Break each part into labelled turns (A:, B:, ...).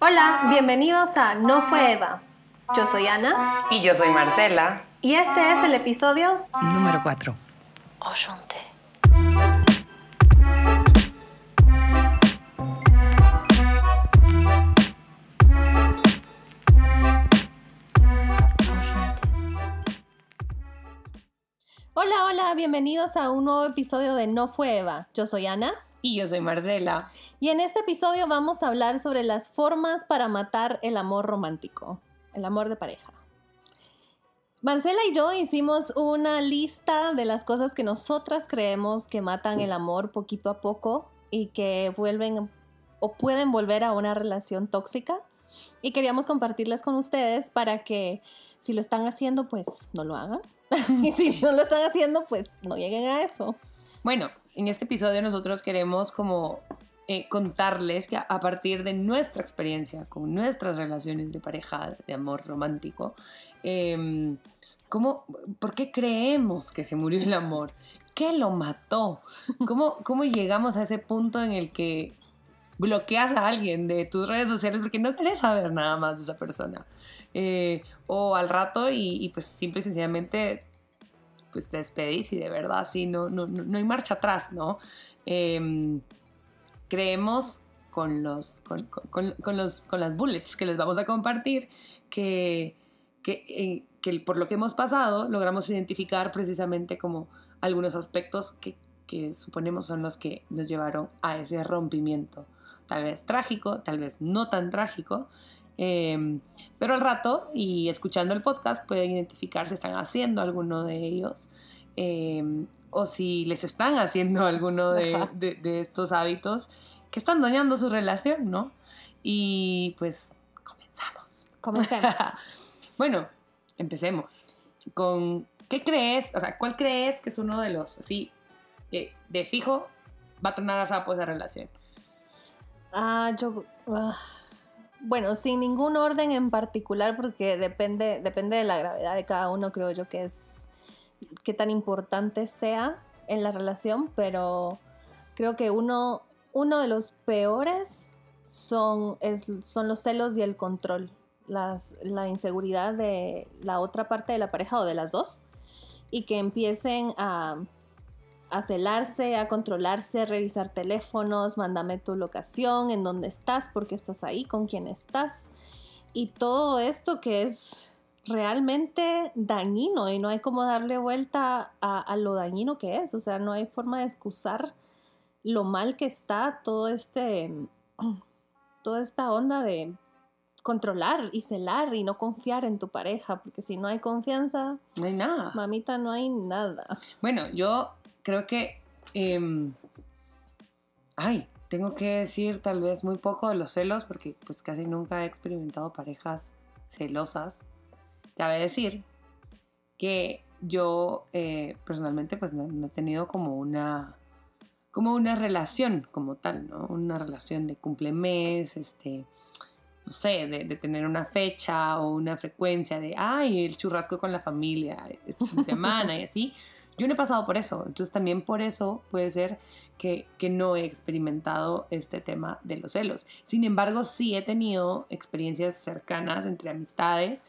A: Hola, bienvenidos a No fue Eva. Yo soy Ana.
B: Y yo soy Marcela.
A: Y este es el episodio
C: número 4.
A: Hola, hola, bienvenidos a un nuevo episodio de No fue Eva. Yo soy Ana.
B: Y yo soy Marcela.
A: Y en este episodio vamos a hablar sobre las formas para matar el amor romántico, el amor de pareja. Marcela y yo hicimos una lista de las cosas que nosotras creemos que matan el amor poquito a poco y que vuelven o pueden volver a una relación tóxica. Y queríamos compartirlas con ustedes para que si lo están haciendo, pues no lo hagan. y si no lo están haciendo, pues no lleguen a eso.
B: Bueno, en este episodio nosotros queremos como eh, contarles que a partir de nuestra experiencia con nuestras relaciones de pareja, de amor romántico, eh, ¿cómo, ¿por qué creemos que se murió el amor? ¿Qué lo mató? ¿Cómo, ¿Cómo llegamos a ese punto en el que bloqueas a alguien de tus redes sociales porque no querés saber nada más de esa persona? Eh, o al rato y, y pues simple y sencillamente pues te despedís y de verdad sí, no, no, no hay marcha atrás, ¿no? Eh, creemos con los, con, con, con, los, con las bullets que les vamos a compartir que, que, eh, que, por lo que hemos pasado logramos identificar precisamente como algunos aspectos que, que suponemos son los que nos llevaron a ese rompimiento. Tal vez trágico, tal vez no tan trágico, eh, pero al rato y escuchando el podcast pueden identificar si están haciendo alguno de ellos eh, o si les están haciendo alguno de, de, de, estos hábitos que están dañando su relación, ¿no? Y pues comenzamos.
A: Comencemos.
B: bueno, empecemos con ¿qué crees? O sea, ¿cuál crees que es uno de los así de, de fijo va a tornar a sapo esa relación?
A: Ah, yo uh bueno, sin ningún orden en particular, porque depende, depende de la gravedad de cada uno, creo yo que es qué tan importante sea en la relación, pero creo que uno, uno de los peores son, es, son los celos y el control, las, la inseguridad de la otra parte de la pareja o de las dos, y que empiecen a a celarse, a controlarse, a revisar teléfonos, mándame tu locación, en dónde estás, por qué estás ahí, con quién estás. Y todo esto que es realmente dañino y no hay como darle vuelta a, a, lo dañino que es. O sea, no hay forma de excusar lo mal que está todo este, toda esta onda de controlar y celar y no confiar en tu pareja, porque si no hay confianza,
B: no hay nada.
A: Mamita, no hay nada.
B: Bueno, yo creo que... Eh, ay, tengo que decir tal vez muy poco de los celos porque pues casi nunca he experimentado parejas celosas. Cabe decir que yo eh, personalmente pues no, he tenido como una como una relación como tal, ¿no? Una relación de cumplemes, este, no sé, de, de, tener una fecha o una frecuencia de, ay, el churrasco con la familia esta semana y así. Yo no he pasado por eso, entonces también por eso puede ser que, que, no he experimentado este tema de los celos. Sin embargo, sí he tenido experiencias cercanas entre amistades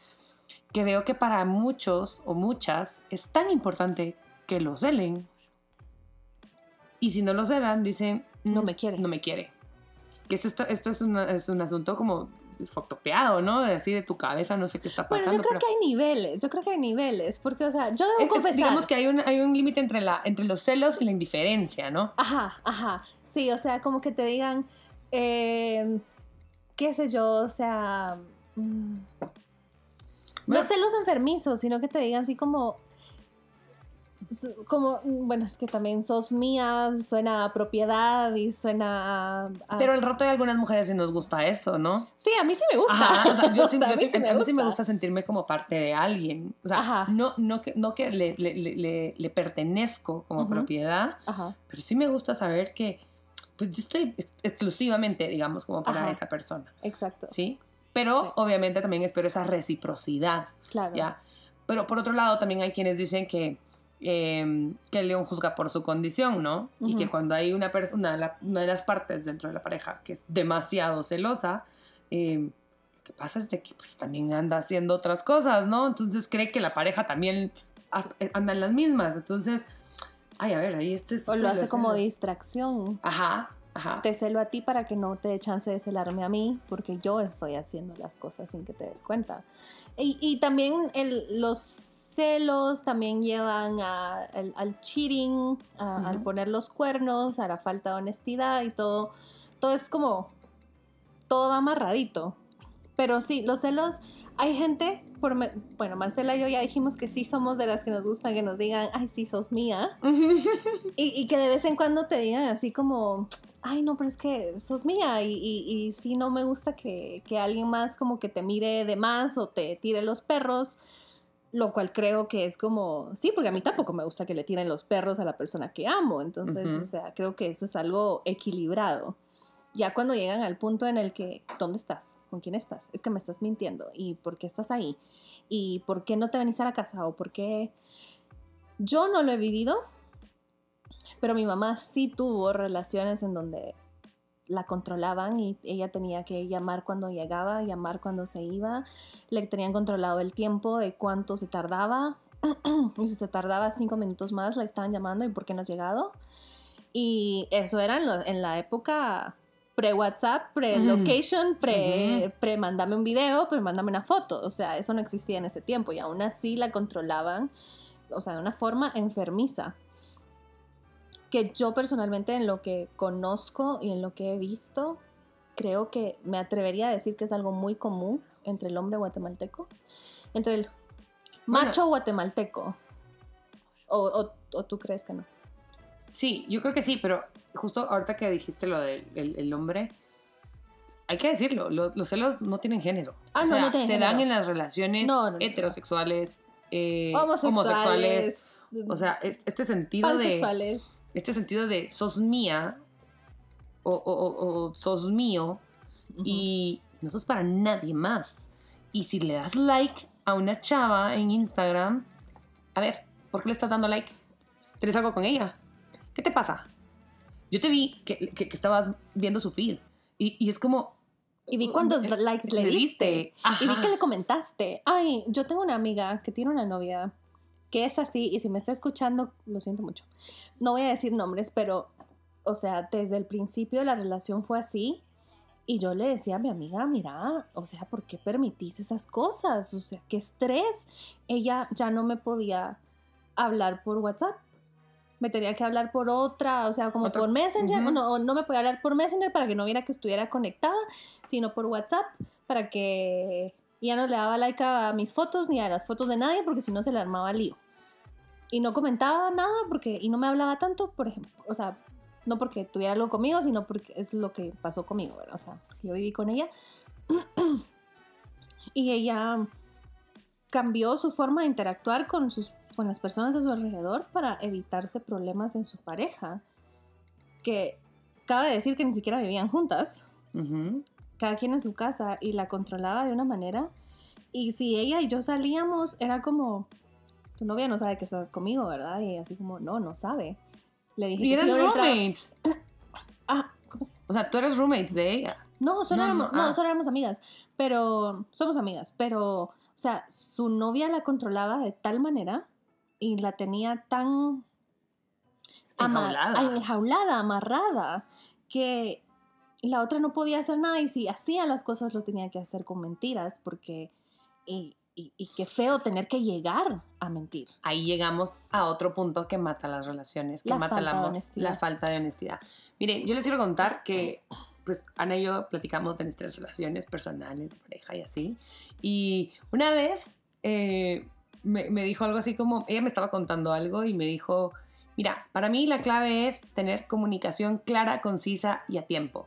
B: que veo que para muchos o muchas es tan importante que lo celen. Y si no lo celan, dicen,
A: no me quiere.
B: No me quiere. Que esto, esto es, una, es un asunto como fotopeado, ¿no? Así de tu cabeza, no sé qué está pasando.
A: Bueno, yo creo
B: pero...
A: que hay niveles, yo creo que hay niveles, porque, o sea, yo debo
B: es,
A: confesar...
B: Digamos que hay un, hay un límite entre, la, entre los celos y la indiferencia, ¿no?
A: Ajá, ajá, sí, o sea, como que te digan, eh, qué sé yo, o sea... Mmm, bueno. No celos enfermizos, sino que te digan así como, como, bueno, es que también sos mía, suena a propiedad y suena a, a...
B: Pero el rato de algunas mujeres sí nos gusta esto, ¿no?
A: Sí, a mí sí me gusta.
B: Ajá, o sea, yo sí,
A: o sea,
B: yo
A: a, mí
B: sí,
A: me
B: a mí
A: gusta.
B: sí me gusta sentirme como parte de alguien. O sea,
A: Ajá.
B: no, no que, no que le, le, le, le pertenezco como propiedad,
A: Ajá.
B: pero sí me gusta saber que pues yo estoy ex- exclusivamente, digamos, como para
A: Ajá.
B: esa persona,
A: Exacto.
B: ¿sí? Pero
A: Sí.
B: obviamente también espero esa reciprocidad,
A: Claro.
B: ¿ya? Pero por otro lado también hay quienes dicen que, eh, que el león juzga por su condición, ¿no? Y que cuando hay una persona, una, una de las partes dentro de la pareja que es demasiado celosa, eh, lo que pasa es de que pues también anda haciendo otras cosas, ¿no? Entonces cree que la pareja también ha- anda en las mismas. Entonces, ay, a ver, ahí este es...
A: O lo hace como distracción.
B: Ajá, ajá.
A: Te celo a ti para que no te dé chance de celarme a mí, porque yo estoy haciendo las cosas sin que te des cuenta. Y, y también el- los celos también llevan a- al, al cheating, a- al poner los cuernos, a la falta de honestidad y todo. Todo es como, todo va amarradito. Pero sí, los celos, hay gente, por, bueno, Marcela y yo ya dijimos que sí somos de las que nos gustan que nos digan, ay, sí, sos mía. Y, y que de vez en cuando te digan así como, ay, no, pero es que sos mía y, y, y sí no me gusta que, que alguien más como que te mire de más o te tire los perros, lo cual creo que es como, sí, porque a mí tampoco me gusta que le tiren los perros a la persona que amo, entonces, o sea, creo que eso es algo equilibrado. Ya cuando llegan al punto en el que, ¿dónde estás? ¿Con quién estás? Es que me estás mintiendo. ¿Y por qué estás ahí? ¿Y por qué no te venís a la casa? ¿O por qué...? Yo no lo he vivido, pero mi mamá sí tuvo relaciones en donde la controlaban y ella tenía que llamar cuando llegaba, llamar cuando se iba. Le tenían controlado el tiempo de cuánto se tardaba. y si se tardaba cinco minutos más, la estaban llamando y por qué no has llegado. Y eso era en, lo- en la época pre-WhatsApp, pre-location, pre,
B: Ujú.
A: pre mándame un video, pre mándame una foto. O sea, eso no existía en ese tiempo y aún así la controlaban, o sea, de una forma enfermiza que yo personalmente en lo que conozco y en lo que he visto, creo que me atrevería a decir que es algo muy común entre el hombre guatemalteco, entre el
B: Bueno.
A: macho guatemalteco. O, o- o tú crees que no?
B: Sí, yo creo que sí, pero justo ahorita que dijiste lo del el- el hombre, hay que decirlo, lo- los celos no tienen género.
A: Ah,
B: O
A: no,
B: sea,
A: no tienen
B: se
A: género.
B: dan en las relaciones
A: No, no, no.
B: heterosexuales, eh,
A: Homosexuales,
B: O sea, es- este sentido de. Este sentido de sos mía o, o- o- o sos mío y no sos para nadie más. Y si le das like a una chava en Instagram, a ver, ¿por qué le estás dando like? ¿Tienes algo con ella? ¿Qué te pasa? Yo te vi que, que- que estabas viendo su feed y, y es como...
A: Y vi cuántos
B: eh,
A: likes le diste. Y vi que le comentaste. Ay, yo tengo una amiga que tiene una novia que es así, y si me está escuchando, lo siento mucho. No voy a decir nombres, pero, o sea, desde el principio la relación fue así. Y yo le decía a mi amiga, mira, o sea, ¿por qué permitís esas cosas? O sea, qué estrés. Ella ya no me podía hablar por WhatsApp. Me tenía que hablar por otra, o sea, como
B: Otra-
A: por Messenger. No, no me podía hablar por Messenger para que no viera que estuviera conectada, sino por WhatsApp para que ya no le daba like a mis fotos ni a las fotos de nadie porque si no se le armaba lío. Y no comentaba nada porque y no me hablaba tanto, por ejemplo, o sea, no porque tuviera algo conmigo, sino porque es lo que pasó conmigo, ¿verdad? O sea, yo viví con ella y ella cambió su forma de interactuar con sus con las personas a su alrededor para evitarse problemas en su pareja. Que cabe decir que ni siquiera vivían juntas cada quien en su casa y la controlaba de una manera. Y si ella y yo salíamos, era como, tu novia no sabe que estás conmigo, ¿verdad? Y así como, no, no sabe. Le dije,
B: Y eran roommates.
A: Ah, ¿cómo se-
B: O sea, tú eres roommates de ella.
A: No, solo,
B: No,
A: éramos, no,
B: ah.
A: solo éramos amigas, pero somos amigas, pero, o sea, su novia la controlaba de tal manera y la tenía tan ama-
B: Enjaulada.
A: enjaulada, amarrada, que la otra no podía hacer nada y si hacía las cosas lo tenía que hacer con mentiras, porque, y, y, y qué feo tener que llegar a mentir.
B: ahí llegamos a otro punto que mata las relaciones, que
A: La
B: mata el
A: falta de
B: amor,
A: honestidad.
B: la falta de honestidad. Mire, yo les quiero contar que, pues, Ana y yo platicamos de nuestras relaciones personales, de pareja y así. Y una vez eh, me, me dijo algo así como, ella me estaba contando algo y me dijo, mira, para mí la clave es tener comunicación clara, concisa y a tiempo.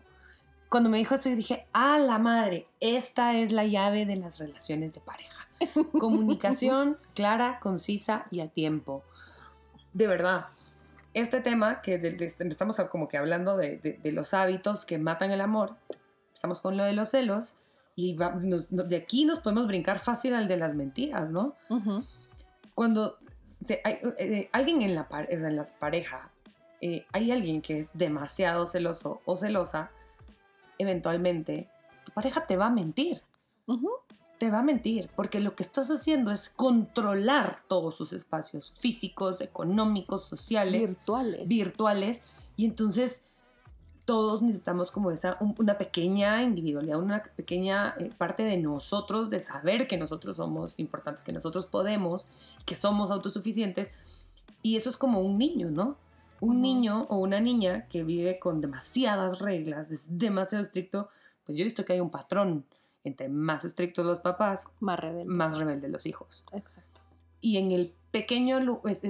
B: Cuando me dijo eso, yo dije, ah, la madre, esta es la llave de las relaciones de pareja. Comunicación clara, concisa y a tiempo. De verdad, este tema que de- de- estamos como que hablando de, los hábitos que matan el amor, estamos con lo de los celos y va- nos- nos- de aquí nos podemos brincar fácil al de las mentiras, ¿no? Cuando se- hay, eh, alguien en la, par- en la pareja, eh, hay alguien que es demasiado celoso o celosa, eventualmente tu pareja te va a mentir.
A: Ujú.
B: Te va a mentir, porque lo que estás haciendo es controlar todos sus espacios físicos, económicos, sociales
A: Virtuales.
B: virtuales y entonces todos necesitamos como esa un- una pequeña individualidad, una pequeña eh, parte de nosotros de saber que nosotros somos importantes, que nosotros podemos, que somos autosuficientes y eso es como un niño, ¿no? Un niño o una niña que vive con demasiadas reglas, es demasiado estricto, pues yo he visto que hay un patrón entre más estrictos los papás,
A: Más rebelde.
B: más rebeldes los hijos
A: Exacto.
B: y en el pequeño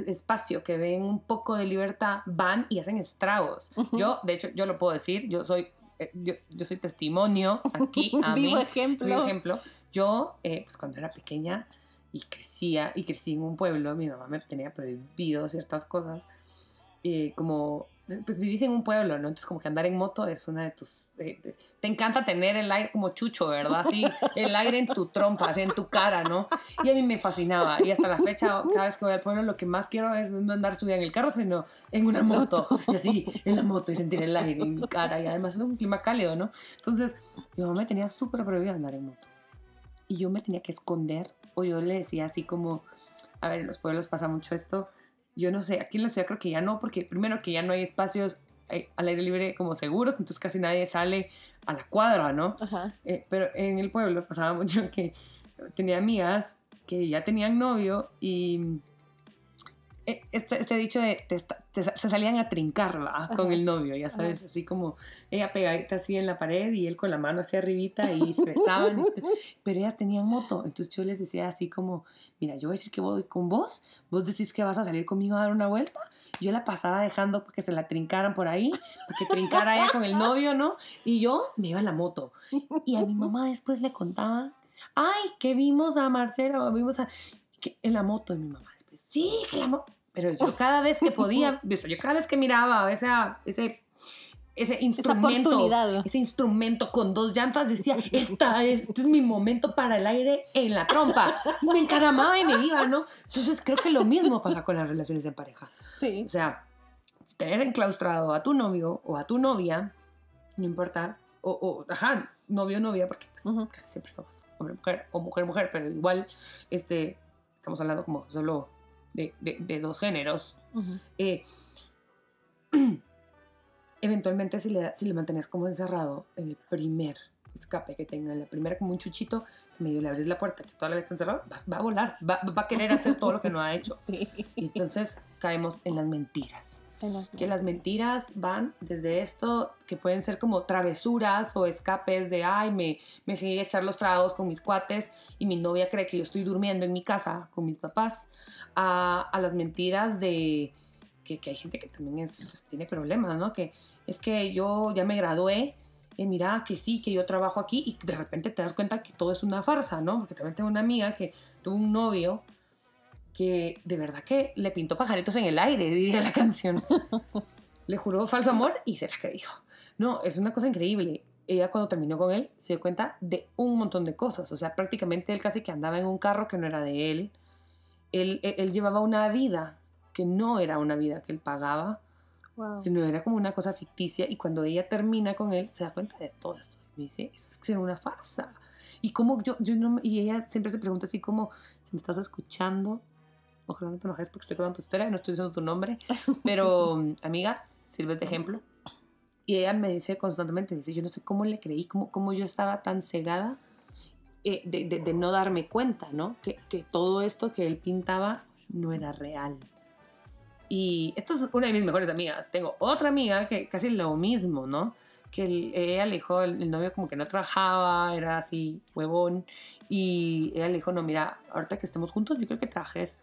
B: espacio que ven un poco de libertad van y hacen estragos.
A: Ujú.
B: Yo, de hecho, yo lo puedo decir, yo soy, eh, yo, yo soy testimonio aquí, a
A: Vivo
B: mí,
A: ejemplo.
B: vivo ejemplo. Yo, eh, pues cuando era pequeña y crecía, y crecí en un pueblo, mi mamá me tenía prohibido ciertas cosas, eh, como, pues vivís en un pueblo, ¿no? Entonces como que andar en moto es una de tus... eh, te encanta tener el aire como chucho, ¿verdad? Así, el aire en tu trompa, así en tu cara, ¿no? Y a mí me fascinaba. Y hasta la fecha, cada vez que voy al pueblo, lo que más quiero es no andar subida en el carro, sino en una moto. Y así, en la moto y sentir el aire en mi cara. Y además es un clima cálido, ¿no? Entonces, mi mamá me tenía súper prohibido andar en moto. Y yo me tenía que esconder. O yo le decía así como, a ver, en los pueblos pasa mucho esto. Yo no sé, aquí en la ciudad creo que ya no, porque primero que ya no hay espacios eh, al aire libre como seguros, entonces casi nadie sale a la cuadra, ¿no?
A: Ajá.
B: Eh, pero en el pueblo pasaba mucho que tenía amigas que ya tenían novio y este, este dicho de te te se salían a trincar ¿va? con el novio, ya sabes, así como ella pegadita así en la pared y él con la mano hacia arribita y se besaban, y- pero ellas tenían moto, entonces yo les decía así como, mira, yo voy a decir que voy con vos, vos decís que vas a salir conmigo a dar una vuelta, yo la pasaba dejando que se la trincaran por ahí, que trincara ella con el novio, ¿no? Y yo me iba en la moto. Y a mi mamá después le contaba, ay, que vimos a Marcelo, vimos a... que en la moto, y mi mamá sí, que la moto... Pero yo cada vez que podía, yo cada vez que miraba esa, ese, ese instrumento, ese instrumento con dos llantas, decía, Esta es, este es mi momento para el aire en la trompa. Y me encaramaba y me iba, ¿no? Entonces creo que lo mismo pasa con las relaciones de pareja.
A: Sí.
B: O sea, tener enclaustrado a tu novio o a tu novia, no importa, o, o ajá, novio o novia, porque pues, casi siempre somos hombre-mujer o mujer-mujer, pero igual este, estamos hablando como solo de, de- de dos géneros. Eh, eventualmente si le, si le mantienes como encerrado en el primer escape que tenga, en la primera como un chuchito, que medio le abres la puerta, que toda la vez está encerrado, va, va a volar, va, va a querer hacer todo lo que no ha hecho.
A: Sí.
B: Y entonces caemos en las mentiras
A: En las
B: que las mentiras van desde esto, que pueden ser como travesuras o escapes de, ay, me, me fui a echar los tragos con mis cuates y mi novia cree que yo estoy durmiendo en mi casa con mis papás, a, a las mentiras de que, que hay gente que también es- tiene problemas, ¿no? Que es que yo ya me gradué. Y mira que sí, que yo trabajo aquí y de repente te das cuenta que todo es una farsa, ¿no? Porque también tengo una amiga que tuvo un novio que de verdad que le pintó pajaritos en el aire, diría la canción. le juró falso amor y se la creyó. No, es una cosa increíble. Ella cuando terminó con él se dio cuenta de un montón de cosas. O sea, prácticamente él casi que andaba en un carro que no era de él. Él, él, él llevaba una vida que no era una vida que él pagaba,
A: Wow.
B: sino era como una cosa ficticia. Y cuando ella termina con él, se da cuenta de todo esto. Me dice, es que era una farsa. Y como yo, yo no, y ella siempre se pregunta así como, si me estás escuchando, ojalá no te enojes porque estoy contando tu historia, no estoy diciendo tu nombre, pero amiga, sirves de ejemplo. Y ella me dice constantemente, me dice, yo no sé cómo le creí, cómo, cómo yo estaba tan cegada eh, de, de- de no darme cuenta, ¿no? Que, que todo esto que él pintaba no era real. Y esta es una de mis mejores amigas. Tengo otra amiga que casi lo mismo, ¿no? Que el- ella le dijo, el, el novio como que no trabajaba, era así, huevón. Y ella le dijo, no, mira, ahorita que estemos juntos, yo creo que trajes.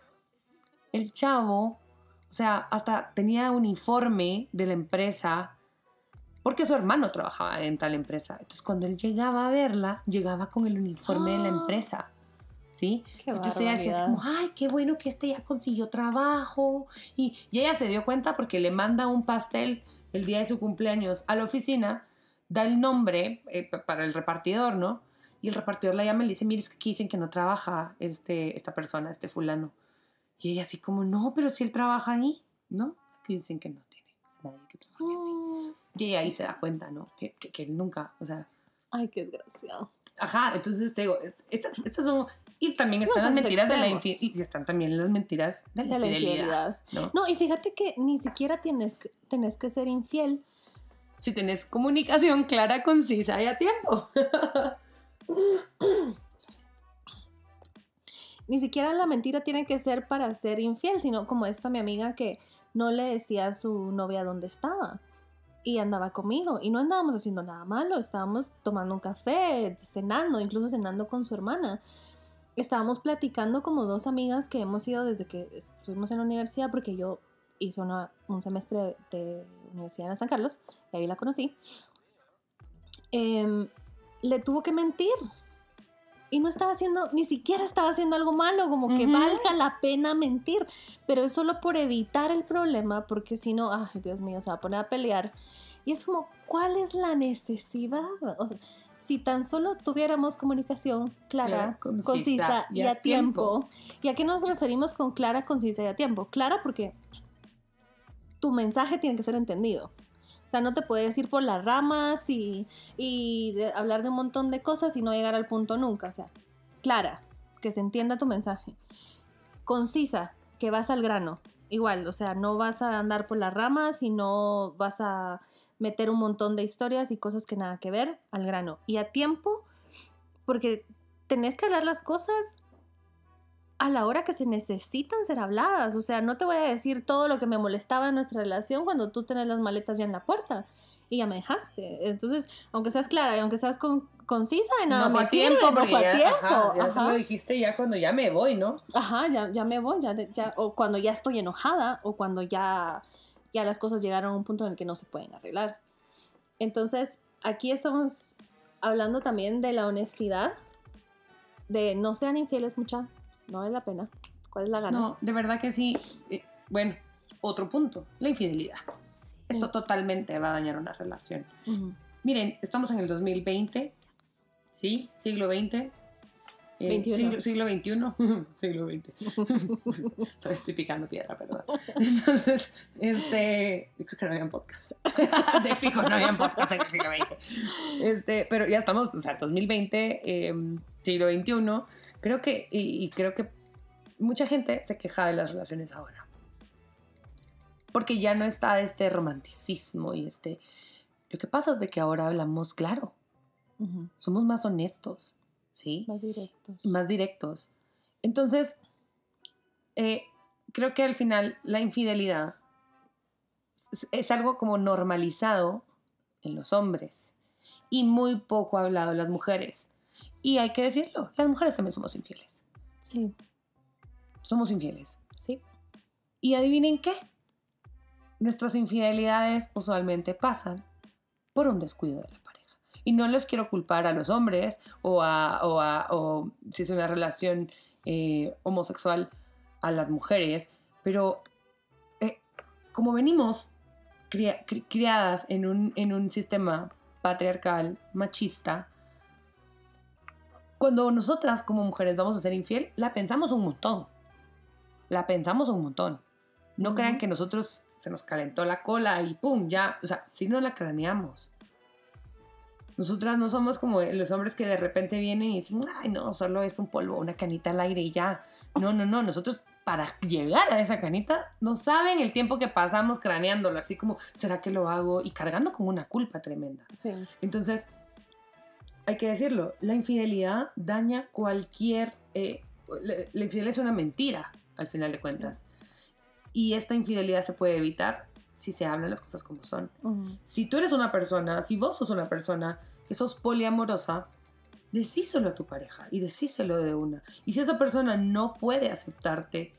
B: El chavo, o sea, hasta tenía uniforme de la empresa, porque su hermano trabajaba en tal empresa. Entonces, cuando él llegaba a verla, llegaba con el uniforme de la empresa. ¿Sí?
A: Qué
B: Entonces ella decía así como, ay, qué bueno que este ya consiguió trabajo. Y, y ella se dio cuenta porque le manda un pastel el día de su cumpleaños a la oficina, da el nombre eh, pa- para el repartidor, ¿no? Y el repartidor la llama y le dice, mire, es que aquí dicen que no trabaja este, esta persona, este fulano. Y ella así como, no, pero si él trabaja ahí, ¿no? Aquí dicen que no tiene nadie que trabaje así.
A: Mm.
B: Y ella ahí se da cuenta, ¿no? Que, que, que él nunca, o sea,
A: Ay, qué desgraciado.
B: Ajá, entonces te digo, estas, estas son... Y también están las
A: casos
B: mentiras de la infidelidad. Y están también las mentiras de la,
A: De la
B: infidelidad.
A: infidelidad.
B: ¿no?
A: No, y fíjate que ni siquiera tienes que, tenés que ser infiel.
B: Si tenés comunicación clara, concisa y a tiempo.
A: Ni siquiera la mentira tiene que ser para ser infiel, sino como esta mi amiga que no le decía a su novia dónde estaba y andaba conmigo y no andábamos haciendo nada malo, estábamos tomando un café, cenando, incluso cenando con su hermana. Estábamos platicando como dos amigas que hemos ido desde que estuvimos en la universidad porque yo hice una- un semestre de universidad en San Carlos y ahí la conocí. Em, le tuvo que mentir y no estaba haciendo, ni siquiera estaba haciendo algo malo, como que
B: Ujú.
A: valga la pena mentir, pero es solo por evitar el problema, porque si no, ay Dios mío, se va a poner a pelear. Y es como, ¿cuál es la necesidad? O sea, si tan solo tuviéramos comunicación clara, concisa,
B: concisa
A: y a tiempo. ¿Y a qué nos referimos con clara, concisa y a tiempo? Clara porque tu mensaje tiene que ser entendido. O sea, no te puedes ir por las ramas y, y hablar de un montón de cosas y no llegar al punto nunca. O sea, clara, que se entienda tu mensaje. Concisa, que vas al grano. Igual, o sea, no vas a andar por las ramas y no vas a meter un montón de historias y cosas que nada que ver al grano. Y a tiempo, porque tenés que hablar las cosas a la hora que se necesitan ser habladas. O sea, no te voy a decir todo lo que me molestaba en nuestra relación cuando tú tenés las maletas ya en la puerta y ya me dejaste. Entonces, aunque seas clara y aunque seas con- concisa, de nada
B: no fue
A: me
B: a tiempo,
A: sirve, no fue a
B: ya,
A: tiempo.
B: ajá, ya
A: ajá.
B: lo dijiste ya cuando ya me voy, ¿no?
A: Ajá, ya, ya me voy, ya, ya, o cuando ya estoy enojada, o cuando ya, ya las cosas llegaron a un punto en el que no se pueden arreglar. Entonces, aquí estamos hablando también de la honestidad, de no sean infieles mucha, no vale la pena. ¿Cuál es la gana?
B: No, de verdad que sí. Eh, bueno, otro punto, la infidelidad. Esto
A: Sí.
B: totalmente va a dañar una relación.
A: Ujú.
B: Miren, estamos en el 2020, ¿sí? Siglo XX. eh,
A: 21.
B: siglo, siglo XXI, siglo XX. Estoy picando piedra, perdón. Entonces, este, yo creo que no habían podcast. De fijo, no habían podcast en el siglo XX. Este, pero ya estamos, o sea, 2020, eh, siglo XXI. Creo que, y, y creo que mucha gente se queja de las relaciones ahora. Porque ya no está este romanticismo y este... Lo que pasa es de que ahora hablamos claro, somos más honestos, ¿sí?
A: Más directos.
B: más directos. Entonces, eh, creo que al final la infidelidad es, es algo como normalizado en los hombres y muy poco hablado en las mujeres. Y hay que decirlo, las mujeres también somos infieles.
A: Sí,
B: Somos infieles.
A: sí.
B: Y adivinen qué. Nuestras infidelidades usualmente pasan por un descuido de la pareja. Y no les quiero culpar a los hombres o, a, o, a- o si es una relación eh, homosexual a las mujeres, pero eh, como venimos cria- cri- criadas en un, en un sistema patriarcal, machista, cuando nosotras como mujeres vamos a ser infiel, la pensamos un montón. La pensamos un montón. No
A: Ujú.
B: crean que nosotros se nos calentó la cola y pum, ya, o sea, si no la craneamos. Nosotras no somos como los hombres que de repente vienen y dicen, ay, no, solo es un polvo, una canita al aire y ya. No, no, no, nosotros para llegar a esa canita no saben el tiempo que pasamos craneándolo, así como, ¿será que lo hago? Y cargando con una culpa tremenda.
A: Sí.
B: Entonces, hay que decirlo, la infidelidad daña cualquier... eh, la, infidelidad es una mentira, al final de cuentas. Y esta infidelidad se puede evitar si se hablan las cosas como son. Si tú eres una persona, si vos sos una persona que sos poliamorosa, decíselo a tu pareja y decíselo de una. Y si esa persona no puede aceptarte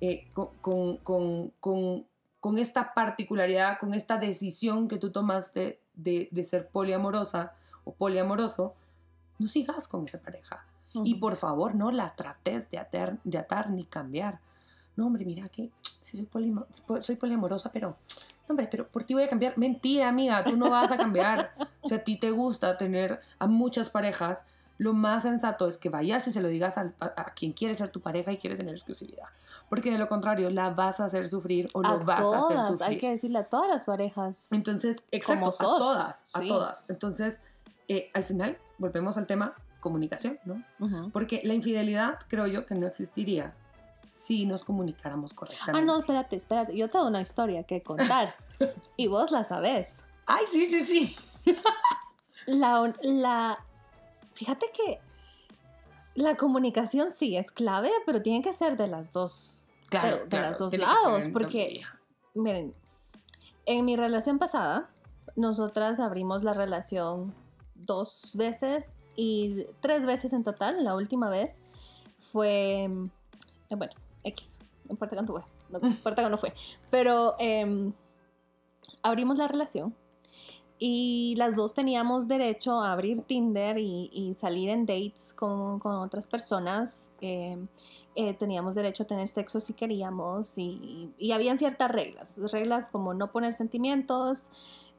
B: eh, con, con- con- con- con esta particularidad, con esta decisión que tú tomaste de, de ser poliamorosa o poliamoroso, no sigas con esa pareja. Y por favor, no la trates de atar, de atar ni cambiar. No, hombre, mira que sí soy, soy poliamorosa, pero, no, hombre, pero por ti voy a cambiar. Mentira, amiga, tú no vas a cambiar. Si a ti te gusta tener a muchas parejas, lo más sensato es que vayas y se lo digas al- a, a quien quiere ser tu pareja y quiere tener exclusividad. Porque de lo contrario, la vas a hacer sufrir o lo
A: a
B: vas a hacer sufrir.
A: hay que decirle a todas las parejas.
B: Entonces, exacto, a todas, a todas. Entonces, eh, al final volvemos al tema comunicación, ¿no? Porque la infidelidad creo yo que no existiría si nos comunicáramos correctamente.
A: Ah, no, espérate, espérate. Yo tengo una historia que contar y vos la sabés.
B: Ay, sí, sí, sí.
A: la, la, fíjate que la comunicación sí es clave, pero tiene que ser de las dos,
B: claro,
A: de, las dos lados, porque, miren, en mi relación pasada, nosotras abrimos la relación dos veces y tres veces en total. La última vez fue, eh, bueno, X, no importa cuánto fue, no importa cuándo fue, pero em, abrimos la relación y las dos teníamos derecho a abrir Tinder y, salir en dates con, otras personas. Em, eh, teníamos derecho a tener sexo si queríamos y, y, habían ciertas reglas, reglas como no poner sentimientos,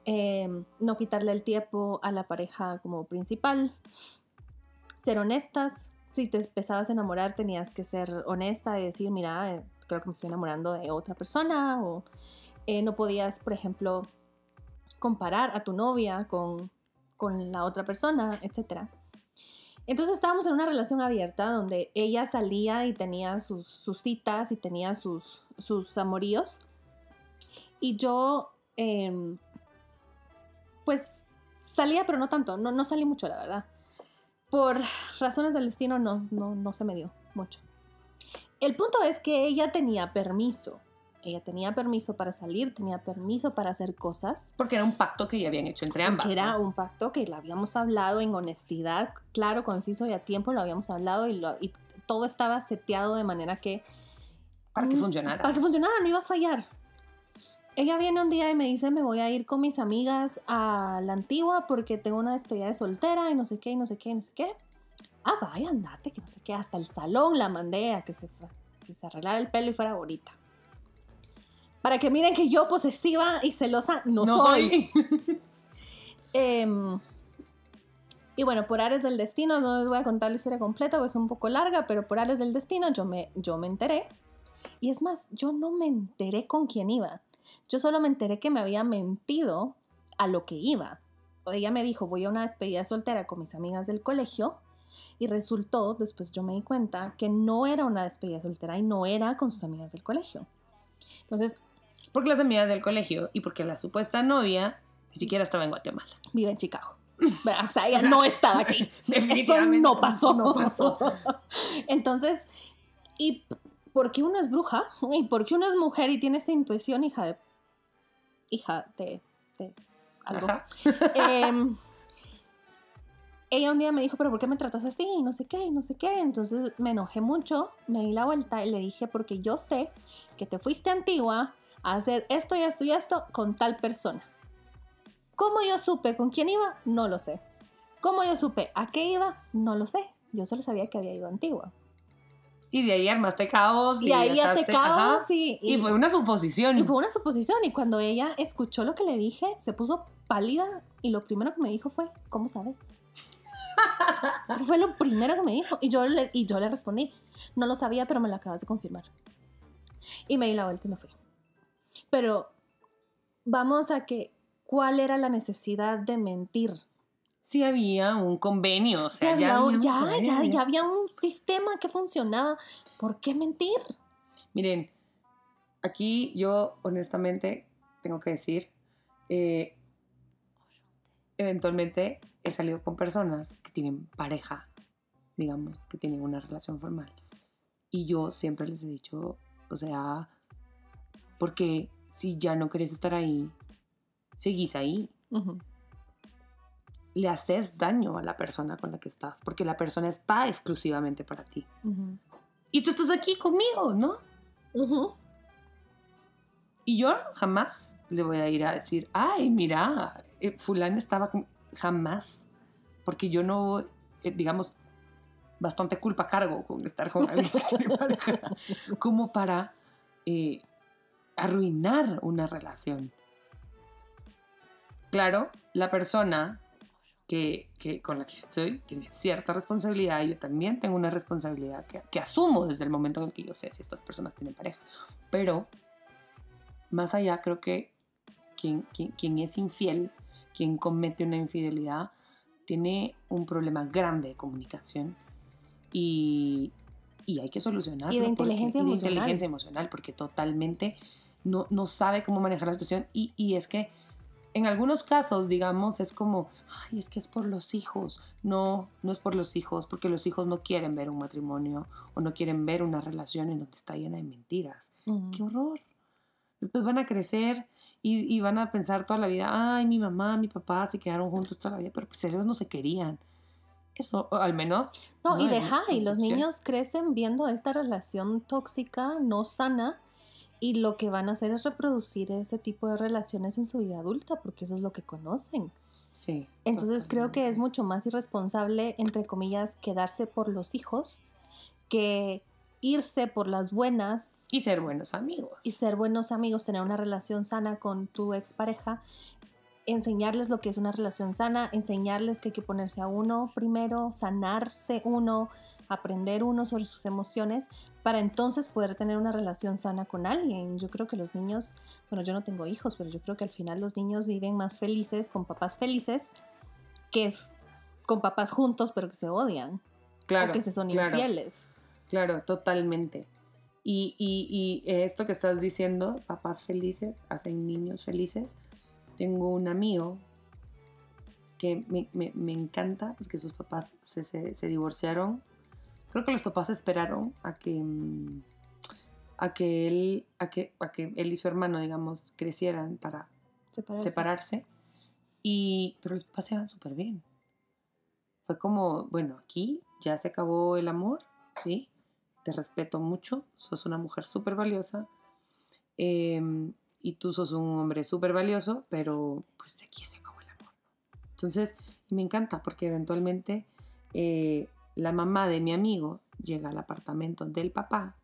A: em, no quitarle el tiempo a la pareja como principal, ser honestas. Si te empezabas a enamorar tenías que ser honesta y decir, mira, eh, creo que me estoy enamorando de otra persona o eh, no podías, por ejemplo, comparar a tu novia con, la otra persona, etc. Entonces estábamos en una relación abierta donde ella salía y tenía sus, citas y tenía sus, sus amoríos. Y yo, em, pues, salía, pero no tanto, no, no salí mucho, la verdad. Por razones del destino no, no se me dio mucho. El punto es que ella tenía permiso ella tenía permiso para salir, tenía permiso para hacer cosas.
B: Porque era un pacto que ya habían hecho entre ambas.
A: Era un pacto que lo habíamos hablado en honestidad, claro, conciso y a tiempo lo habíamos hablado y, y todo estaba seteado de manera que...
B: Para que funcionara.
A: Para que funcionara, no iba a fallar. Ella viene un día y me dice, me voy a ir con mis amigas a la antigua porque tengo una despedida de soltera y no sé qué, y no sé qué, y no sé qué. Ah, vaya, andate, que no sé qué. Hasta el salón la mandé a que se, que se arreglara el pelo y fuera bonita. Para que miren que yo posesiva y celosa no, soy. Em, y bueno, por Ares del Destino, no les voy a contar la historia completa, porque es un poco larga, pero por Ares del Destino yo me, yo me enteré. Y es más, yo no me enteré con quién iba. Yo solo me enteré que me había mentido a lo que iba. Ella me dijo, voy a una despedida soltera con mis amigas del colegio. Y resultó, después yo me di cuenta, que no era una despedida soltera y no era con sus amigas del colegio. Entonces,
B: porque las amigas del colegio y porque la supuesta novia ni siquiera estaba en Guatemala.
A: Vive en Chicago. O sea, ella no estaba aquí. Eso no pasó.
B: No pasó.
A: Entonces, y porque uno es bruja y porque uno es mujer y tiene esa intuición, hija de. hija de. algo. Em, ella un día me dijo, pero ¿por qué me tratas así? Y no sé qué, y no sé qué. Entonces me enojé mucho, me di la vuelta y le dije, porque yo sé que te fuiste antigua, hacer esto y esto y esto con tal persona. ¿Cómo yo supe con quién iba? No lo sé. ¿Cómo yo supe a qué iba? No lo sé. Yo solo sabía que había ido a Antigua.
B: Y de ahí armaste caos.
A: Y, ahí armaste caos,
B: y, y, fue una suposición.
A: Y fue una suposición. Y cuando ella escuchó lo que le dije, se puso pálida y lo primero que me dijo fue, ¿cómo sabes? Eso fue lo primero que me dijo. Y yo, le, y yo le respondí, no lo sabía, pero me lo acabas de confirmar. Y me di la vuelta y me fui. Pero vamos a que, ¿cuál era la necesidad de mentir?
B: Sí había un convenio, o sea, ya,
A: había, ya, ya, había un sistema que funcionaba. ¿Por qué mentir?
B: Miren, aquí yo honestamente tengo que decir, eh, eventualmente he salido con personas que tienen pareja, digamos, que tienen una relación formal. Y yo siempre les he dicho, o sea, porque si ya no querés estar ahí, seguís ahí. Le haces daño a la persona con la que estás, porque la persona está exclusivamente para ti. Y tú estás aquí conmigo, ¿no? Y yo jamás le voy a ir a decir, ay, mira, eh, fulano estaba con... Jamás. Porque yo no, eh, digamos, bastante culpa cargo con estar con alguien como para eh, arruinar una relación. Claro, la persona que, con la que estoy tiene cierta responsabilidad y yo también tengo una responsabilidad que, asumo desde el momento en que yo sé si estas personas tienen pareja. Pero, más allá, creo que quien, quien, quien es infiel, quien comete una infidelidad, tiene un problema grande de comunicación y, y hay que solucionarlo.
A: Y de
B: porque-
A: inteligencia
B: y de
A: emocional.
B: inteligencia emocional, porque totalmente no, no sabe cómo manejar la situación y, y es que en algunos casos, digamos, es como, ay, es que es por los hijos. No, no es por los hijos, porque los hijos no quieren ver un matrimonio o no quieren ver una relación en donde está llena de mentiras.
A: Ujú.
B: ¡Qué horror! Después van a crecer y, y van a pensar toda la vida, ay, mi mamá, mi papá se quedaron juntos toda la vida, pero pues ellos no se querían. Eso, al menos.
A: No, y deja, y los niños crecen viendo esta relación tóxica, no sana, y lo que van a hacer es reproducir ese tipo de relaciones en su vida adulta, porque eso es lo que conocen.
B: Sí.
A: Entonces creo que es mucho más irresponsable, entre comillas, quedarse por los hijos que irse por las buenas
B: Y ser buenos amigos.
A: y ser buenos amigos, tener una relación sana con tu expareja, enseñarles lo que es una relación sana, enseñarles que hay que ponerse a uno primero, sanarse uno, aprender uno sobre sus emociones, para entonces poder tener una relación sana con alguien. Yo creo que los niños, bueno, yo no tengo hijos, pero yo creo que al final los niños viven más felices con papás felices que con papás juntos pero que se odian
B: Claro.
A: o que se son
B: claro,
A: infieles.
B: Claro, totalmente. Y, y, y esto que estás diciendo, papás felices hacen niños felices. Tengo un amigo que me, me- me encanta porque sus papás se, se- se divorciaron. Creo que los papás esperaron a que, mm, a que, él, a, que, a que él y su hermano, digamos, crecieran para
A: Separarse.
B: separarse. Y, pero los papás se van súper bien. Fue como, bueno, aquí ya se acabó el amor, ¿sí? Te respeto mucho, sos una mujer súper valiosa. em, y tú sos un hombre súper valioso, pero pues aquí ya se acabó el amor. Entonces, me encanta porque eventualmente eh, la mamá de mi amigo llega al apartamento del papá,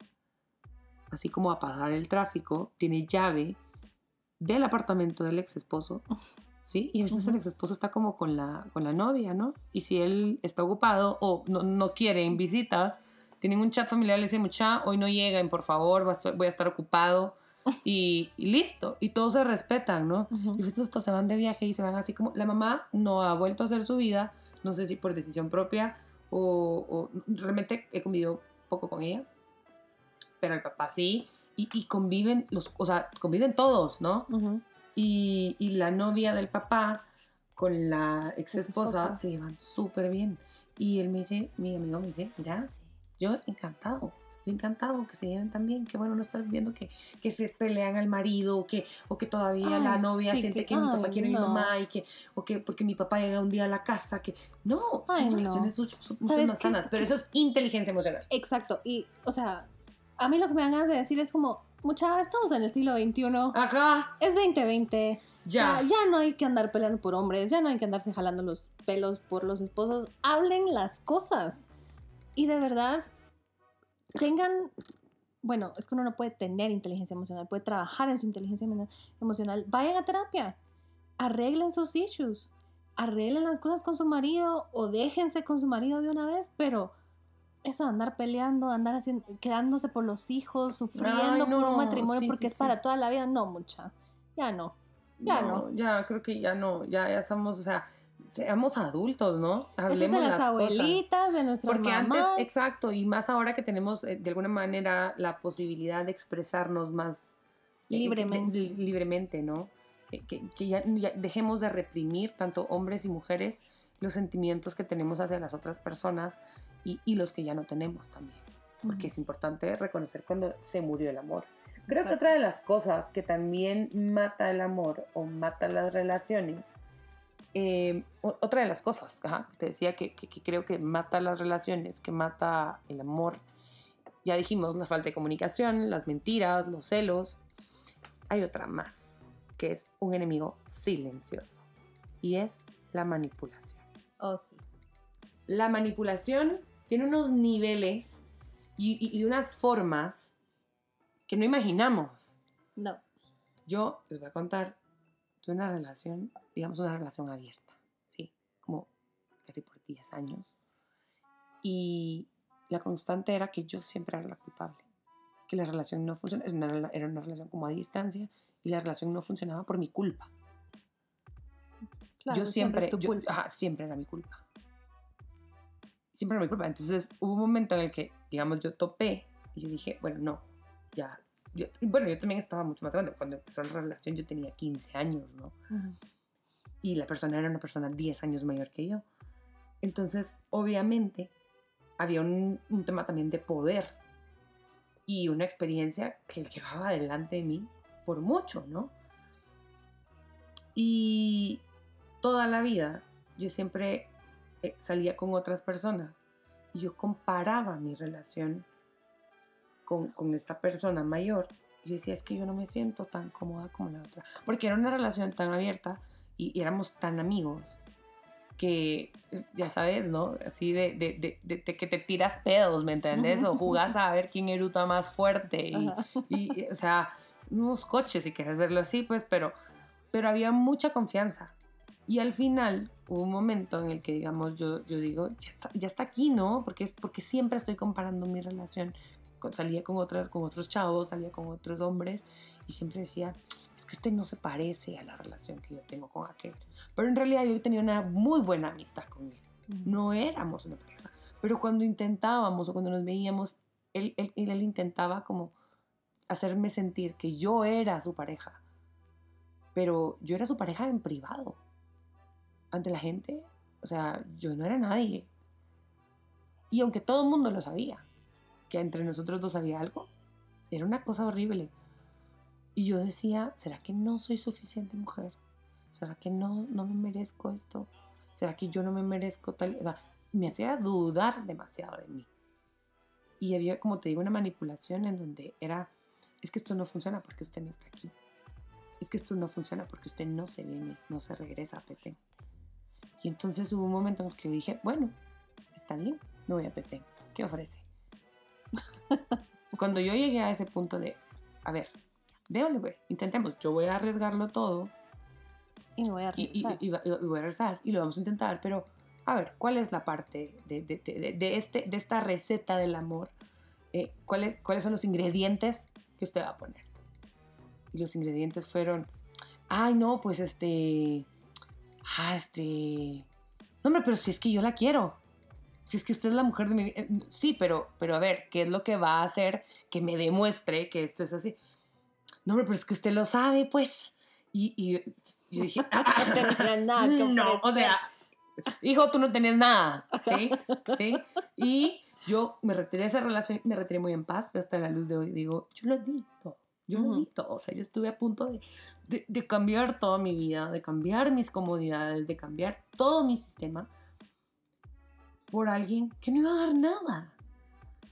B: así como a pasar el tráfico, tiene llave del apartamento del ex esposo, ¿sí? Y a veces el ex esposo está como con la, con la novia, ¿no? Y si él está ocupado o no, no quiere en visitas, tienen un chat familiar, le dicen, mucha, hoy no lleguen, por favor, voy a estar ocupado. Y, y listo, y todos se respetan, ¿no?
A: Ujú.
B: Y a veces hasta se van de viaje y se van así como... La mamá no ha vuelto a hacer su vida, no sé si por decisión propia o, o realmente he convivido poco con ella, pero el papá sí, y, y conviven, los, o sea, conviven todos, ¿no?
A: Ujú.
B: Y, y la novia del papá con la ex esposa
A: Exesposa.
B: se llevan súper bien. Y él me dice, mi amigo me dice, mira, yo encantado, yo encantado que se lleven tan bien, que bueno, no estás viendo que, que se pelean al marido o que, o que todavía
A: Ay,
B: la novia
A: sí,
B: siente
A: que-
B: que, mi papá quiere a mi mamá y que, o que porque mi papá llega un día a la casa, que no,
A: Ay,
B: son
A: no.
B: relaciones mucho, mucho
A: ¿Sabes
B: más sanas, pero eso es inteligencia emocional.
A: Exacto, y, o sea, a mí lo que me dan ganas de decir es como, mucha, estamos en el siglo XXI,
B: Ajá,
A: es 2020,
B: ya.
A: ya. ya no hay que andar peleando por hombres, ya no hay que andarse jalando los pelos por los esposos, hablen las cosas. Y de verdad, tengan, bueno, es que uno no puede tener inteligencia emocional, puede trabajar en su inteligencia emo- emocional, vayan a terapia, arreglen sus issues, arreglen las cosas con su marido o déjense con su marido de una vez, pero eso de andar peleando, andar haciendo, quedándose por los hijos, sufriendo
B: Ay,
A: por un matrimonio
B: sí,
A: porque
B: sí,
A: es
B: sí.
A: para toda la vida, no mucha, ya no. Ya no.
B: Ya, creo que ya no, ya, ya estamos, o sea, seamos adultos, ¿no?
A: Eso es de
B: Hablemos
A: las,
B: cosas.
A: abuelitas, de nuestras
B: Porque
A: mamás.
B: antes, exacto, y más ahora que tenemos eh, de alguna manera la posibilidad de expresarnos más eh,
A: Libremente.
B: de- libremente, ¿no? Que, que- que ya, ya dejemos de reprimir, tanto hombres y mujeres, los sentimientos que tenemos hacia las otras personas y, y los que ya no tenemos también. Porque es importante reconocer cuando se murió el amor. Creo que
A: Exacto.
B: otra de las cosas que también mata el amor o mata las relaciones, eh, otra de las cosas, ajá, te decía que, que- que creo que mata las relaciones, que mata el amor, ya dijimos, la falta de comunicación, las mentiras, los celos. Hay otra más, que es un enemigo silencioso, y es la manipulación.
A: Oh, sí.
B: La manipulación tiene unos niveles y, y- y unas formas que no imaginamos.
A: No.
B: Yo les voy a contar de una relación, digamos una relación abierta, ¿sí? Como casi por 10 años. Y la constante era que yo siempre era la culpable, que la relación no funcionaba, era una, relación como a distancia y la relación no funcionaba por mi culpa.
A: Claro,
B: yo
A: siempre
B: siempre,
A: es tu
B: yo-
A: culpa.
B: ajá, siempre era mi culpa. Siempre era mi culpa. Entonces hubo un momento en el que, digamos, yo topé y yo dije, bueno, no, ya. Yo- bueno, yo también estaba mucho más grande. Cuando empezó la relación yo tenía 15 años, ¿no?
A: Ujú.
B: y la persona era una persona 10 años mayor que yo. Entonces, obviamente, había un, un tema también de poder y una experiencia que él llevaba delante de mí por mucho, ¿no? Y toda la vida yo siempre eh, salía con otras personas y yo comparaba mi relación con, con esta persona mayor. Yo decía, es que yo no me siento tan cómoda como la otra. Porque era una relación tan abierta y, y éramos tan amigos que, eh, ya sabes, ¿no? Así de, de- de- que te tiras pedos, ¿me entiendes? O jugás a ver quién eruta más fuerte. Y, y, o sea, unos coches, si quieres verlo así, pues, pero, pero había mucha confianza. Y al final hubo un momento en el que, digamos, yo, yo digo, ya está, ya está aquí, ¿no? Porque, es, porque siempre estoy comparando mi relación. Salía con, otras, con otros chavos, salía con otros hombres y siempre decía, es que este no se parece a la relación que yo tengo con aquel. Pero en realidad yo tenía una muy buena amistad con él no éramos una pareja. Pero cuando intentábamos o cuando nos veíamos, él, él, él- él intentaba como hacerme sentir que yo era su pareja. Pero yo era su pareja en privado. Ante la gente, o sea, yo no era nadie. Y aunque todo el mundo lo sabía, que entre nosotros dos había algo, era una cosa horrible. Y yo decía, ¿será que no soy suficiente mujer? ¿Será que no, no me merezco esto? ¿Será que yo no me merezco tal? O sea, me hacía dudar demasiado de mí. Y había, como te digo, una manipulación en donde era, es que esto no funciona porque usted no está aquí. Es que esto no funciona porque usted no se viene, no se regresa a Petén. Y entonces hubo un momento en el que dije, bueno, está bien, me voy a Petén. ¿Qué ofrece? Cuando yo llegué a ese punto de, a ver, déjale, güey, intentemos, yo voy a arriesgarlo todo
A: Y me voy a
B: y, y- y va- y voy a regresar y lo vamos a intentar, pero a ver, ¿cuál es la parte de, de- de- de- este, de esta receta del amor? Eh, ¿cuáles, ¿Cuáles son los ingredientes que usted va a poner? Y los ingredientes fueron, ay, no, pues este, ah, este, no, hombre, pero si es que yo la quiero. Si es que usted es la mujer de mi vida. Eh, Sí, pero, pero a ver, ¿qué es lo que va a hacer que me demuestre que esto es así? No, hombre, pero es que usted lo sabe, pues. Y, y yo dije,
A: nada que
B: no, o sea, hijo, tú no tenías nada, ¿sí? ¿Sí? Y yo me retiré de esa relación, me retiré muy en paz, hasta la luz de hoy digo, yo lo di todo, yo lo di todo, o sea, yo estuve a punto de, de, de cambiar toda mi vida, de cambiar mis comodidades, de cambiar todo mi sistema por alguien que no iba a dar nada.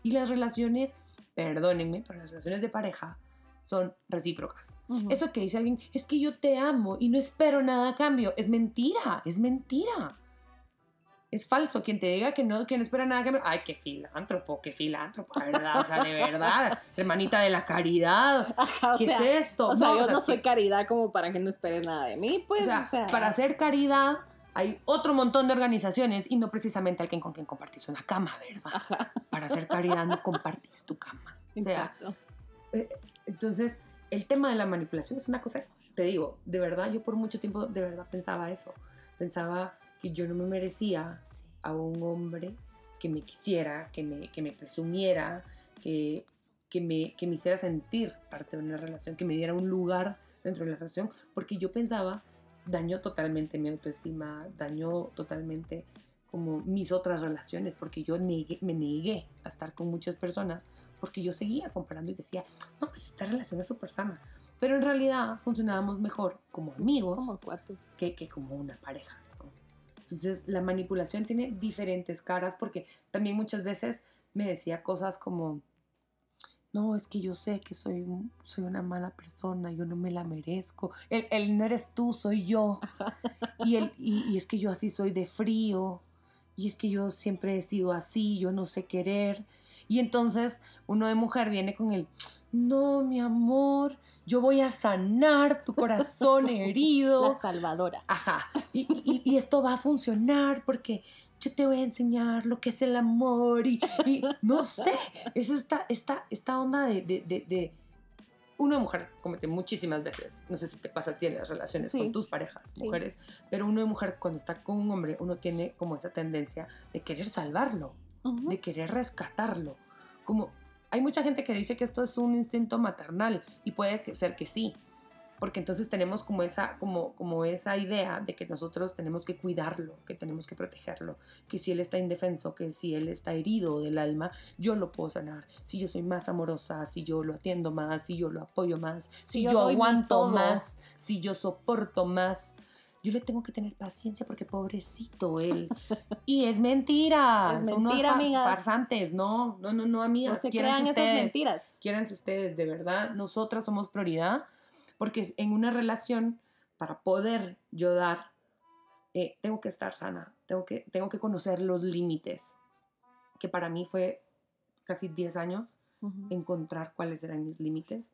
B: Y las relaciones, perdónenme, pero las relaciones de pareja son recíprocas.
A: Ujú.
B: Eso que dice alguien, es que yo te amo y no espero nada a cambio. Es mentira, es mentira. Es falso. Quien te diga que no, que no espera nada a cambio. Ay, qué filántropo, qué filántropo, verdad. O sea, de verdad. Hermanita de la caridad.
A: Ajá, o
B: ¿Qué
A: sea,
B: es esto?
A: O sea, yo
B: o sea,
A: no soy caridad como para que no esperes nada de mí, pues.
B: o sea, para hacer caridad hay otro montón de organizaciones y no precisamente alguien con quien compartís una cama, ¿verdad?
A: Ajá,
B: Para hacer caridad no compartís tu cama. O sea,
A: exacto.
B: Entonces, el tema de la manipulación es una cosa, te digo, de verdad, yo por mucho tiempo de verdad pensaba eso. Pensaba que yo no me merecía a un hombre que me quisiera, que me, que me presumiera, que, que, me, que me hiciera sentir parte de una relación, que me diera un lugar dentro de la relación, porque yo pensaba, dañó totalmente mi autoestima, dañó totalmente como mis otras relaciones, porque yo negué- me negué a estar con muchas personas, porque yo seguía comparando y decía, no, pues esta relación es súper sana. Pero en realidad funcionábamos mejor como amigos
A: Como
B: que, que como una pareja. ¿no? Entonces la manipulación tiene diferentes caras porque también muchas veces me decía cosas como, no, es que yo sé que soy, soy una mala persona, yo no me la merezco. El, el no eres tú, soy yo. Y, el, y, y es que yo así soy de frío. Y es que yo siempre he sido así, yo no sé querer. Y entonces uno de mujer viene con el, no, mi amor, yo voy a sanar tu corazón herido.
A: La salvadora.
B: Ajá. Y, y- y esto va a funcionar porque yo te voy a enseñar lo que es el amor y, y no sé. Es esta, esta, esta onda de, de, de, de, una mujer comete muchísimas veces, no sé si te pasa a ti en las relaciones
A: Sí.
B: con tus parejas,
A: Sí.
B: mujeres, pero uno de mujer cuando está con un hombre, uno tiene como esa tendencia de querer salvarlo, De querer rescatarlo. Como hay mucha gente que dice que esto es un instinto maternal y puede que- ser que sí, porque entonces tenemos como esa, como, como esa idea de que nosotros tenemos que cuidarlo, que tenemos que protegerlo, que si él está indefenso, que si él está herido del alma, yo lo puedo sanar. Si yo soy más amorosa, si yo lo atiendo más, si yo lo apoyo más, si,
A: Si yo
B: yo, aguanto más, si yo soporto más. Yo le tengo que tener paciencia porque pobrecito él. Y es mentira.
A: Es
B: Son unos
A: mentira,
B: far-
A: amigas.
B: farsantes. No, no, no, no, amigas.
A: No se crean esas
B: ustedes.
A: mentiras.
B: Quiéranse ustedes, de verdad. Nosotras somos prioridad porque en una relación, para poder yo dar, eh, tengo que estar sana. Tengo que, tengo que conocer los límites. Que para mí fue casi 10 años
A: Ujú.
B: encontrar cuáles eran mis límites.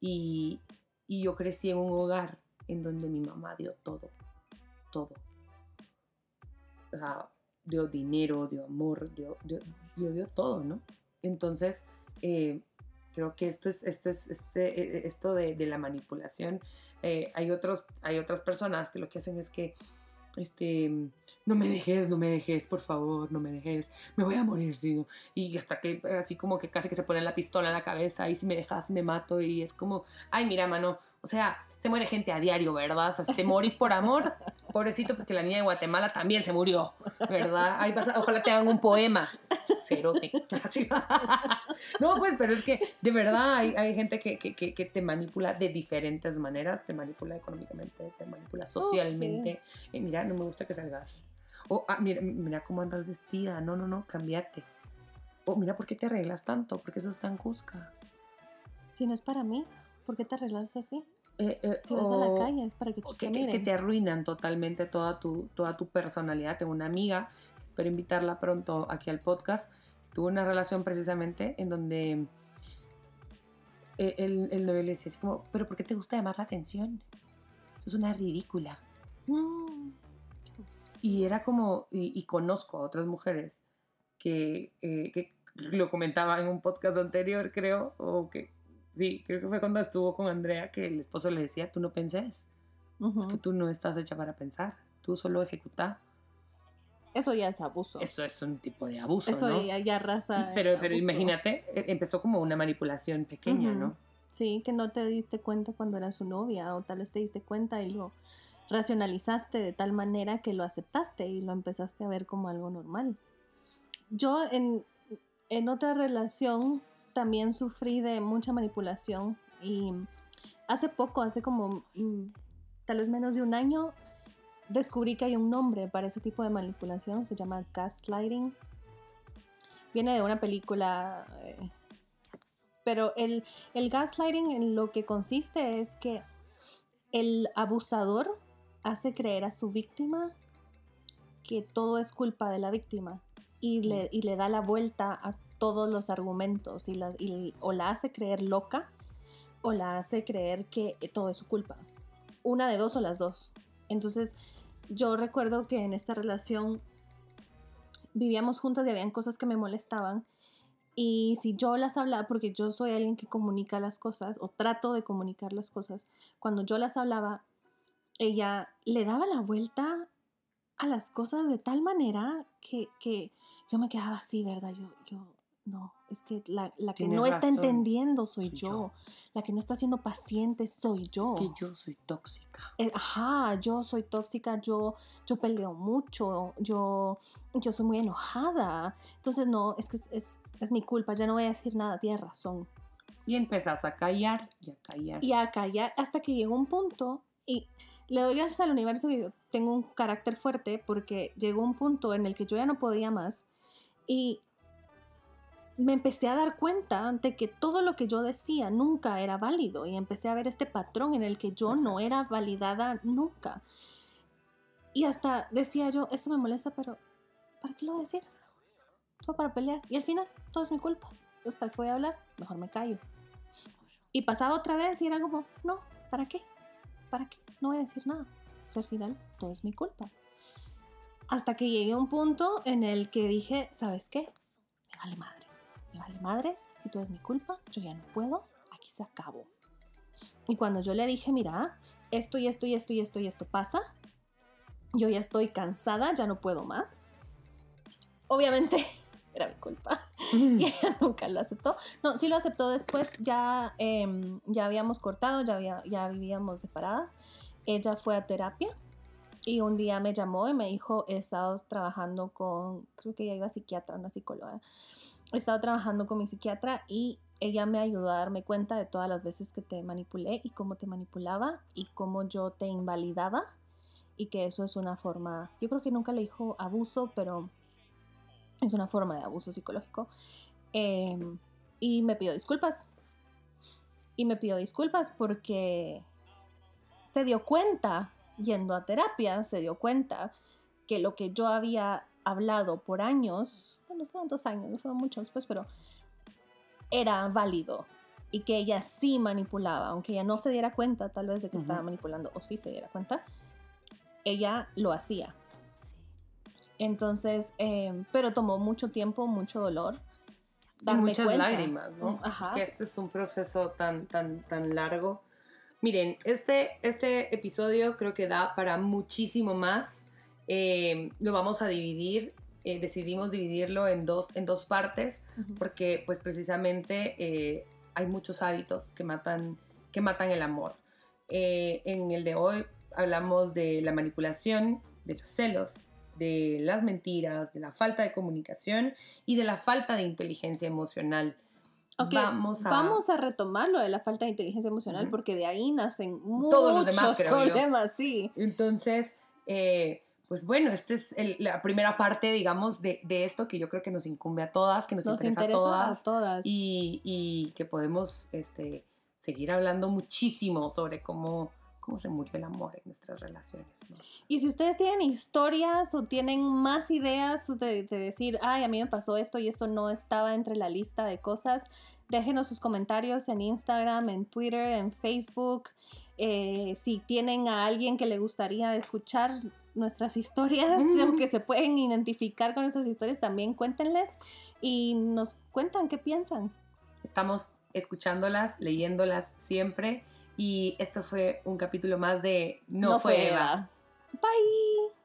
B: Y, y yo crecí en un hogar en donde mi mamá dio todo, todo. O sea, dio dinero, dio amor, dio, dio, dio- todo, ¿no? Entonces, eh, creo que esto es, esto es, este, eh, esto de, de la manipulación. eh, hay, otros, hay otras personas que lo que hacen es que, este, no me dejes, no me dejes, por favor, no me dejes, me voy a morir, si no. Y hasta que, así como que casi que se ponen la pistola en la cabeza y si me dejas me mato y es como, ay, mira, mano, o sea, se muere gente a diario, ¿verdad? O sea, si te morís por amor, pobrecito, porque la niña de Guatemala también se murió, ¿verdad? Ay, pasa- ojalá te hagan un poema. Cerote. Así. No, pues, pero es que de verdad hay, hay gente que, que, que, que te manipula de diferentes maneras, te manipula económicamente, te manipula socialmente. Eh, mira, no me gusta que salgas. O, ah, mira, mira cómo andas vestida. No, no, no, cambiate. O mira, ¿por qué te arreglas tanto? Porque eso es tan cusca.
A: Si no es para mí, ¿por qué te arreglas así?
B: Eh, eh,
A: Si vas a la
B: o-
A: calle es para que
B: o
A: te
B: que, que- que te arruinan totalmente toda tu, toda tu personalidad. Tengo una amiga, espero invitarla pronto aquí al podcast, tuvo una relación precisamente en donde eh, el, el novio le decía así como, pero ¿por qué te gusta llamar la atención? Eso es una ridícula.
A: Mm.
B: Y era como, y, y conozco a otras mujeres que, eh, que lo comentaba en un podcast anterior, creo, o que, sí, creo que fue cuando estuvo con Andrea, que el esposo le decía, tú no penses, es que tú no estás hecha para pensar, tú solo ejecuta.
A: Eso ya es abuso.
B: Eso es un tipo de abuso,
A: Eso
B: ¿no?
A: ya, ya raza.
B: Pero, pero
A: abuso.
B: imagínate, e- empezó como una manipulación pequeña. ¿no?
A: Sí, que no te diste cuenta cuando era su novia o tal vez te diste cuenta y lo racionalizaste de tal manera que lo aceptaste y lo empezaste a ver como algo normal. Yo en, en otra relación también sufrí de mucha manipulación y hace poco, hace como mm, tal vez menos de un año, descubrí que hay un nombre para ese tipo de manipulación, se llama gaslighting. Viene de una película, eh, pero el, el gaslighting en lo que consiste es que el abusador hace creer a su víctima que todo es culpa de la víctima y le, y le da la vuelta a todos los argumentos y la, y- o la hace creer loca o la hace creer que todo es su culpa. Una de dos o las dos. Entonces yo recuerdo que en esta relación vivíamos juntas y habían cosas que me molestaban y si yo las hablaba, porque yo soy alguien que comunica las cosas o trato de comunicar las cosas, cuando yo las hablaba, ella le daba la vuelta a las cosas de tal manera que, que yo me quedaba así, ¿verdad? Yo, yo, no, es que la, la que no está entendiendo soy,
B: soy
A: yo.
B: yo.
A: la que no está siendo paciente soy yo.
B: Es que yo soy tóxica.
A: Eh, ajá, yo soy tóxica, yo, yo peleo mucho, yo, yo soy muy enojada. Entonces, no, es que es, es, es mi culpa, ya no voy a decir nada, tienes razón.
B: Y empezás a callar y a callar.
A: Y a callar hasta que llegó un punto, y le doy gracias al universo que yo tengo un carácter fuerte, porque llegó un punto en el que yo ya no podía más, y me empecé a dar cuenta de que todo lo que yo decía nunca era válido, y empecé a ver este patrón en el que yo no era validada nunca. Y hasta decía yo, esto me molesta, pero ¿para qué lo voy a decir? Solo para pelear. Y al final, todo es mi culpa. Entonces, ¿para qué voy a hablar? Mejor me callo. Y pasaba otra vez y era como, no, ¿para qué? ¿Para qué? No voy a decir nada. Entonces, al final, todo es mi culpa. Hasta que llegué a un punto en el que dije, ¿sabes qué? Me vale madres. Me vale madres. Si todo es mi culpa, yo ya no puedo. Aquí se acabó. Y cuando yo le dije, mira, esto y esto y esto y esto y esto pasa, yo ya estoy cansada, ya no puedo más. Obviamente era mi culpa y ella nunca lo aceptó. No, sí lo aceptó después, ya, em, ya habíamos cortado, ya, había, ya vivíamos separadas. Ella fue a terapia y un día me llamó y me dijo, he estado trabajando con, creo que ella iba a psiquiatra, una psicóloga. He estado trabajando con mi psiquiatra y ella me ayudó a darme cuenta de todas las veces que te manipulé y cómo te manipulaba y cómo yo te invalidaba y que eso es una forma, yo creo que nunca le dijo abuso, pero es una forma de abuso psicológico. Em, y me pidió disculpas. Y me pidió disculpas porque se dio cuenta, yendo a terapia, se dio cuenta que lo que yo había hablado por años, bueno, fueron dos años, no fueron muchos, pues, pero era válido y que ella sí manipulaba, aunque ella no se diera cuenta tal vez de que estaba manipulando o sí se diera cuenta, ella lo hacía. Entonces, em, pero tomó mucho tiempo, mucho dolor.
B: muchas lágrimas, ¿no? Ajá. Que este es un proceso tan, tan, tan largo. Miren, este, este episodio creo que da para muchísimo más. Em, lo vamos a dividir. Eh, decidimos dividirlo en dos, en dos partes porque pues precisamente eh, hay muchos hábitos que matan, que matan el amor. Eh, en el de hoy hablamos de la manipulación, de los celos, de las mentiras, de la falta de comunicación y de la falta de inteligencia emocional.
A: vamos, a... vamos a retomar lo de la falta de inteligencia emocional porque de ahí nacen Todos los demás, problemas, sí.
B: Entonces, eh, pues bueno, esta es la primera parte, digamos, de, esto que yo creo que nos incumbe a todas, que nos, interesa, a todas,
A: todas.
B: Y, y, que podemos este, seguir hablando muchísimo sobre cómo cómo se murió el amor en nuestras relaciones.
A: Y si ustedes tienen historias o tienen más ideas de, decir, ay, a mí me pasó esto y esto no estaba entre la lista de cosas, déjenos sus comentarios en Instagram, en Twitter, en Facebook. Eh, si tienen a alguien que le gustaría escuchar nuestras historias, mm. que se pueden identificar con nuestras historias, también cuéntenles y nos cuentan qué piensan.
B: Estamos escuchándolas, leyéndolas siempre y esto fue un capítulo más de No, fue Eva.
A: Bye.